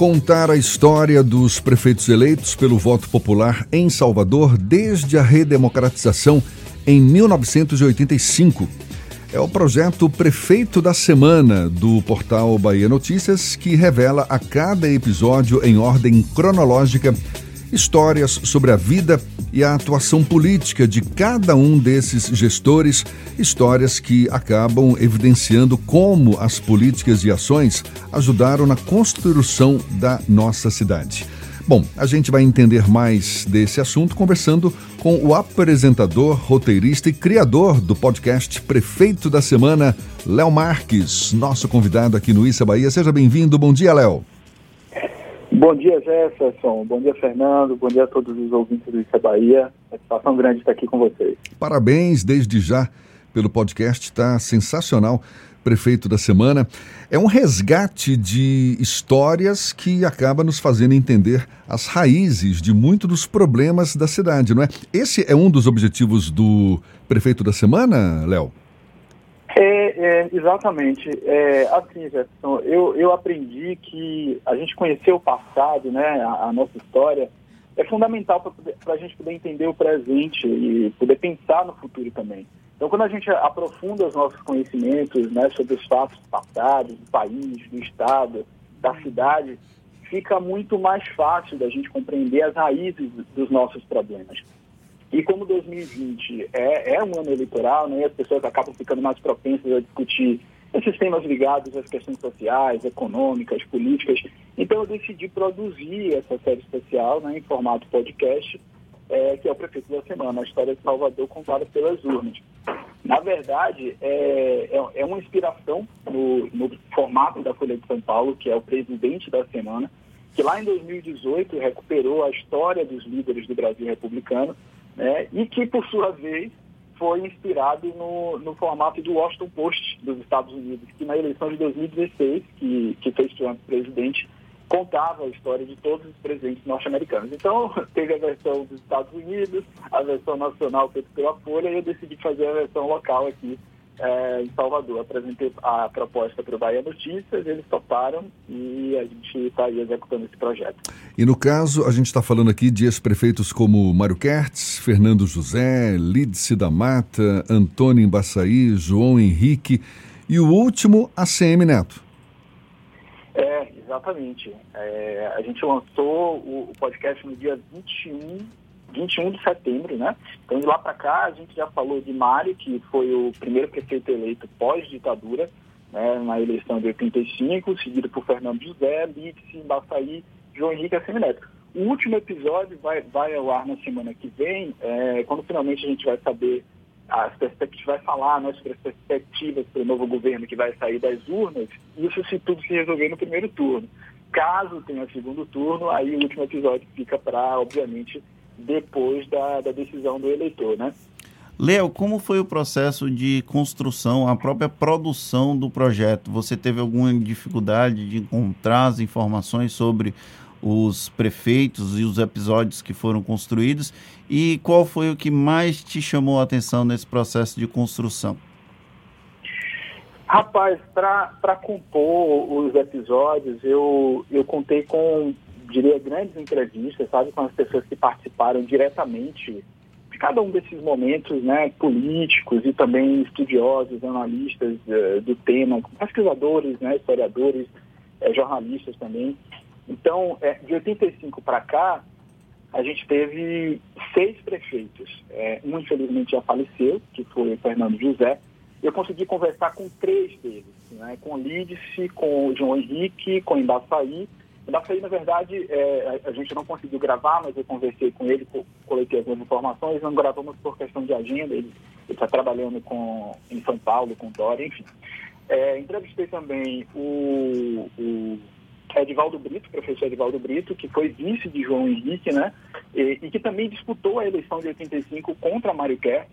contar a história dos prefeitos eleitos pelo voto popular em Salvador desde a redemocratização em 1985. É o projeto Prefeito da Semana do portal Bahia Notícias que revela a cada episódio em ordem cronológica histórias sobre a vida e a atuação política de cada um desses gestores, histórias que acabam evidenciando como as políticas e ações ajudaram na construção da nossa cidade. Bom, a gente vai entender mais desse assunto conversando com o apresentador, roteirista e criador do podcast Prefeito da Semana, Léo Marques, nosso convidado aqui no Issa Bahia. Seja bem-vindo. Bom dia, Léo. Bom dia, Jefferson. Bom dia, Fernando. Bom dia a todos os ouvintes do Isso é Bahia. Satisfação grande estar aqui com vocês. Parabéns desde já pelo podcast. Está sensacional. Prefeito da Semana. É um resgate de histórias que acaba nos fazendo entender as raízes de muitos dos problemas da cidade, não é? Esse é um dos objetivos do Prefeito da Semana, Léo? É, exatamente. É, assim, Jefferson, eu, eu aprendi que a gente conhecer o passado, né, a, a nossa história, é fundamental para a gente poder entender o presente e poder pensar no futuro também. Então, quando a gente aprofunda os nossos conhecimentos né, sobre os fatos passados, do país, do Estado, da cidade, fica muito mais fácil da gente compreender as raízes dos nossos problemas. E como 2020 é, é um ano eleitoral, né, as pessoas acabam ficando mais propensas a discutir esses temas ligados às questões sociais, econômicas, políticas. Então eu decidi produzir essa série especial né, em formato podcast, é, que é o Prefeito da Semana, a história de Salvador contada pelas urnas. Na verdade, é, é, é uma inspiração no, no formato da Folha de São Paulo, que é o presidente da semana, que lá em 2018 recuperou a história dos líderes do Brasil republicano né, e que, por sua vez, foi inspirado no, no formato do Washington Post dos Estados Unidos, que na eleição de 2016, que, que fez Trump presidente, contava a história de todos os presidentes norte-americanos. Então, teve a versão dos Estados Unidos, a versão nacional feita pela Folha, e eu decidi fazer a versão local aqui é, em Salvador. Apresentei a proposta para o Bahia Notícias, eles toparam e a gente está aí executando esse projeto. E no caso, a gente está falando aqui de ex-prefeitos como Mário Kertz, Fernando José, Lídice da Mata, Antônio Embaçaí, João Henrique e o último, ACM Neto. É, exatamente. É, a gente lançou o, o podcast no dia 21 21 de setembro, né? Então, de lá para cá, a gente já falou de Mário, que foi o primeiro prefeito eleito pós-ditadura, né, na eleição de 85, seguido por Fernando José, Lídice, Baçaí, João Henrique e Semineto. O último episódio vai, vai ao ar na semana que vem, é, quando finalmente a gente vai saber as perspectivas, vai falar né, sobre as perspectivas para o novo governo que vai sair das urnas, isso se tudo se resolver no primeiro turno. Caso tenha segundo turno, aí o último episódio fica para, obviamente, depois da, da decisão do eleitor, né? Léo, como foi o processo de construção, a própria produção do projeto? Você teve alguma dificuldade de encontrar as informações sobre os prefeitos e os episódios que foram construídos? E qual foi o que mais te chamou a atenção nesse processo de construção? Rapaz, para compor os episódios, eu, eu contei com diria, grandes entrevistas, sabe, com as pessoas que participaram diretamente de cada um desses momentos, né, políticos e também estudiosos, analistas uh, do tema, pesquisadores, né, historiadores, uh, jornalistas também. Então, é, de 85 para cá, a gente teve seis prefeitos. É, um, infelizmente, já faleceu, que foi Fernando José. Eu consegui conversar com três deles, né, com Lídice, com João Henrique, com Embaçaí Daí, na verdade, é, a gente não conseguiu gravar, mas eu conversei com ele, coletei algumas informações, não gravamos por questão de agenda, ele está trabalhando com, em São Paulo, com Dória, enfim. É, entrevistei também o, o Edivaldo Brito, professor Edivaldo Brito, que foi vice de João Henrique, né? E, e, que também disputou a eleição de 85 contra Mário Kerr,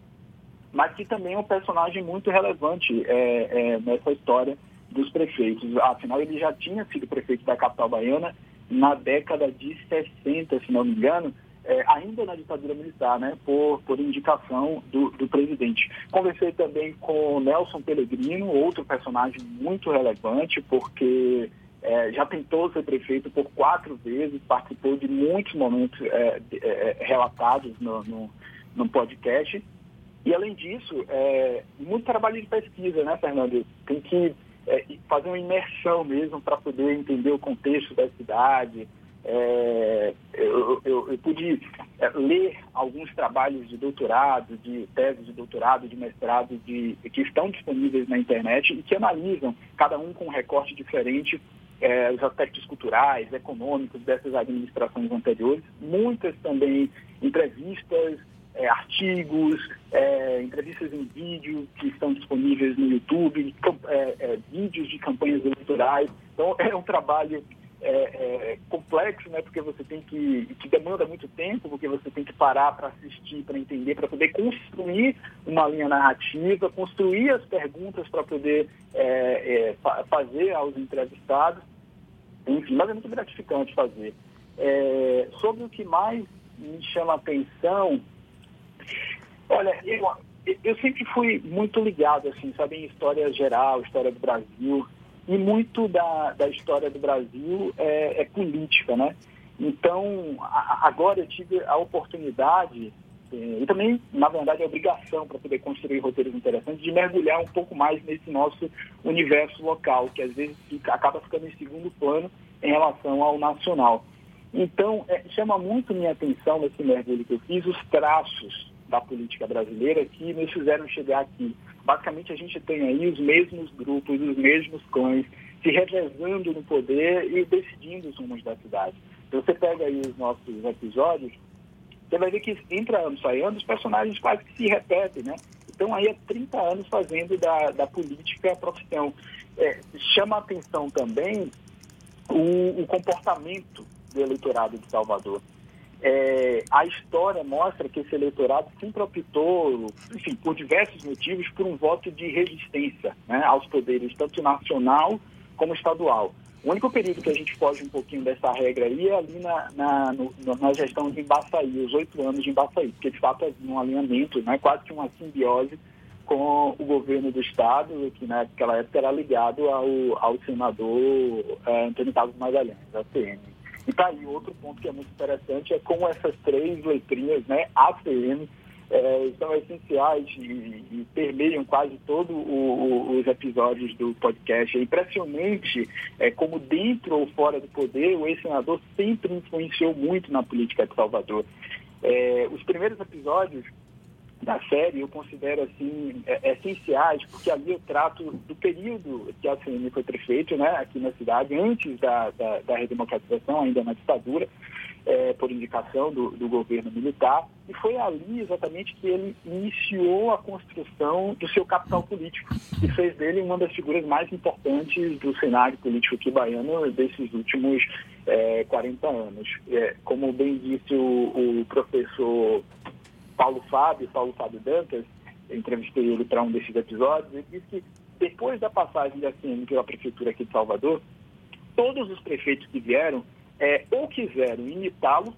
mas que também é um personagem muito relevante é, é, nessa história dos prefeitos. Afinal, ele já tinha sido prefeito da capital baiana na década de 60, se não me engano, é, ainda na ditadura militar, né, por, por indicação do, do presidente. Conversei também com Nelson Pellegrino, outro personagem muito relevante, porque é, já tentou ser prefeito por quatro vezes, participou de muitos momentos é, é, relatados no, no, no, podcast. E, além disso, é, muito trabalho de pesquisa, né, Fernando? Tem que é, fazer uma imersão mesmo para poder entender o contexto da cidade. É, eu, eu, eu, pude é, ler alguns trabalhos de doutorado, de tese de doutorado, de mestrado, de, que estão disponíveis na internet e que analisam, cada um com um recorte diferente, é, os aspectos culturais, econômicos dessas administrações anteriores. Muitas também entrevistas, é, artigos, é, entrevistas em vídeo que estão disponíveis no YouTube, é, é, vídeos de campanhas eleitorais. Então, é um trabalho é, é, complexo, né, porque você tem que, que demanda muito tempo, porque você tem que parar para assistir, para entender, para poder construir uma linha narrativa, construir as perguntas para poder fazer aos entrevistados. Enfim, mas é muito gratificante fazer. sobre o que mais me chama a atenção Olha, eu, eu sempre fui muito ligado, assim, sabe, em história geral, história do Brasil. E muito da, da história do Brasil é, é política, né? Então, a, agora eu tive a oportunidade, eh, e também, na verdade, a obrigação para poder construir roteiros interessantes, de mergulhar um pouco mais nesse nosso universo local, que às vezes fica, acaba ficando em segundo plano em relação ao nacional. Então, é, chama muito minha atenção nesse mergulho que eu fiz, os traços da política brasileira que nos fizeram chegar aqui. Basicamente, a gente tem aí os mesmos grupos, os mesmos clãs se revezando no poder e decidindo os rumos da cidade. Se você pega aí os nossos episódios, você vai ver que entre ano sai ano, os personagens quase que se repetem, né? Então aí há 30 anos fazendo da, da política a profissão. É, chama atenção também o, o comportamento do eleitorado de Salvador é, a história mostra que esse eleitorado sempre optou, enfim, por diversos motivos, por um voto de resistência né, aos poderes, tanto nacional como estadual. O único período que a gente foge um pouquinho dessa regra aí é ali na, na, no, na gestão de Embaçaí, os oito anos de Embaçaí, porque de fato havia um alinhamento, né, quase que uma simbiose com o governo do Estado, que naquela época era ligado ao, ao senador é, Antônio Carlos Magalhães, ACM. E tá aí outro ponto que é muito interessante, é como essas três letrinhas, né, ACM, é, são essenciais e, e, permeiam quase todos os episódios do podcast. É impressionante é, como dentro ou fora do poder o ex-senador sempre influenciou muito na política de Salvador. É, os primeiros episódios da série eu considero assim é, essenciais, porque ali eu trato do período que a ACM foi prefeito, né, aqui na cidade, antes da, da, da redemocratização, ainda na ditadura, é, por indicação do, do, governo militar, e foi ali exatamente que ele iniciou a construção do seu capital político, e fez dele uma das figuras mais importantes do cenário político aqui baiano desses últimos é, 40 anos. É, como bem disse o, o professor Paulo Fábio, Paulo Fábio Dantas, entrevistei ele para um desses episódios, ele disse que depois da passagem da CM pela prefeitura aqui de Salvador, todos os prefeitos que vieram é, ou quiseram imitá-lo,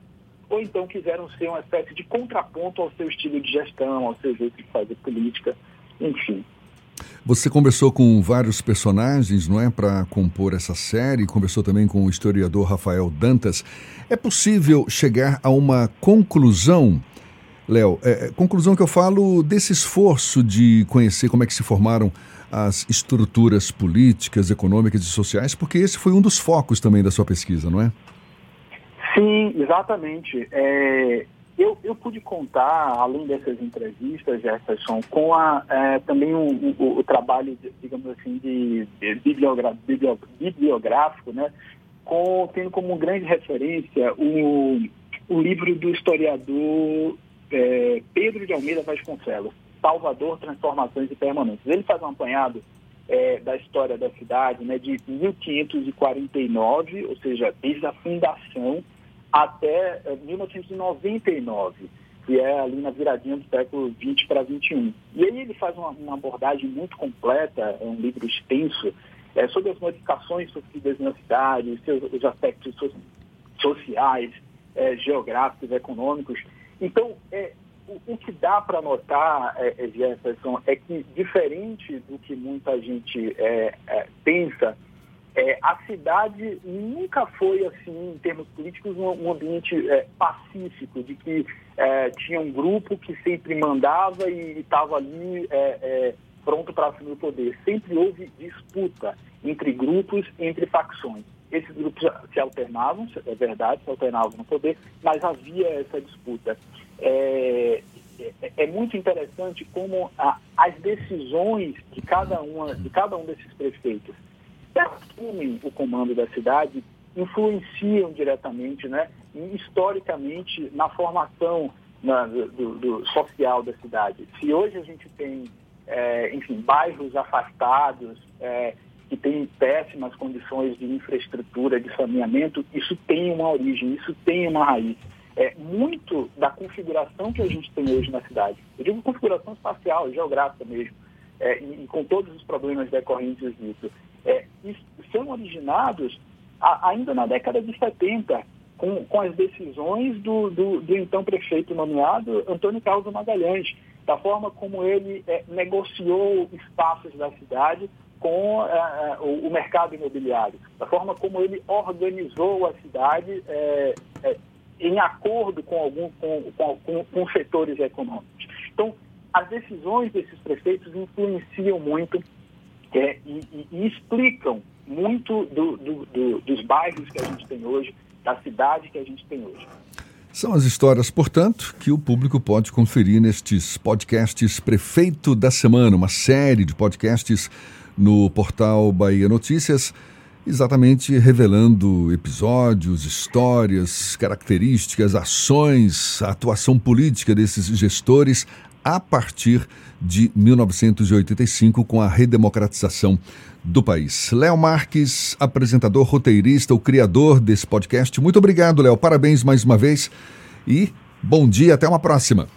ou então quiseram ser uma espécie de contraponto ao seu estilo de gestão, ao seu jeito de fazer política, enfim. Você conversou com vários personagens, não é, para compor essa série, conversou também com o historiador Rafael Dantas. É possível chegar a uma conclusão Léo, é, é, conclusão que eu falo desse esforço de conhecer como é que se formaram as estruturas políticas, econômicas e sociais, porque esse foi um dos focos também da sua pesquisa, não é? Sim, exatamente. É, eu, eu pude contar, além dessas entrevistas, Jefferson, com a, é, também o, o, o, trabalho, digamos assim, de, de bibliográfico, né, com, tendo como grande referência o, o livro do historiador é, Pedro de Almeida Vasconcelos, Salvador, Transformações e Permanentes. Ele faz um apanhado é, da história da cidade né, de 1549, ou seja, desde a fundação até é, 1999, que é ali na viradinha do século 20 para 21. E aí ele faz uma, uma, abordagem muito completa, é um livro extenso, é, sobre as modificações sofridas na cidade, seus, os aspectos so, sociais, é, geográficos, econômicos, então, é, o, o que dá para notar, é, é, Jefferson, é que, diferente do que muita gente é, é, pensa, É, a cidade nunca foi, assim, em termos políticos, um, um ambiente pacífico, de que tinha um grupo que sempre mandava e estava ali pronto para assumir o poder. Sempre houve disputa entre grupos, entre facções. Esses grupos se alternavam, é verdade, se alternavam no poder, mas havia essa disputa. É, é, é muito interessante como a, as decisões de cada, uma, de cada um desses prefeitos que assumem o comando da cidade influenciam diretamente, né, historicamente, na formação na, do, do, social da cidade. Se hoje a gente tem, é, enfim, bairros afastados, é, que têm péssimas condições de infraestrutura, de saneamento, isso tem uma origem, isso tem uma raiz. É, muito da configuração que a gente tem hoje na cidade, eu digo configuração espacial, geográfica mesmo, é, e, e, com todos os problemas decorrentes disso, é, são originados a, ainda na década de 70, com, com as decisões do, do, do, então prefeito nomeado Antônio Carlos Magalhães, da forma como ele é, negociou espaços da cidade com é, é, o, o, mercado imobiliário, da forma como ele organizou a cidade é, é, em acordo com, algum, com, com, com setores econômicos. Então, as decisões desses prefeitos influenciam muito é, e, e, e, explicam muito do, do, do, dos bairros que a gente tem hoje, da cidade que a gente tem hoje. São as histórias, portanto, que o público pode conferir nestes podcasts Prefeito da Semana, uma série de podcasts no portal Bahia Notícias, exatamente revelando episódios, histórias, características, ações, a atuação política desses gestores a partir de 1985, com a redemocratização do país. Léo Marques, apresentador, roteirista, o criador desse podcast. Muito obrigado, Léo. Parabéns mais uma vez e bom dia. Até uma próxima.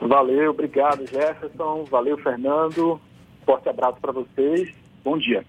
Valeu, obrigado, Jefferson. Valeu, Fernando. Forte abraço para vocês. Bom dia.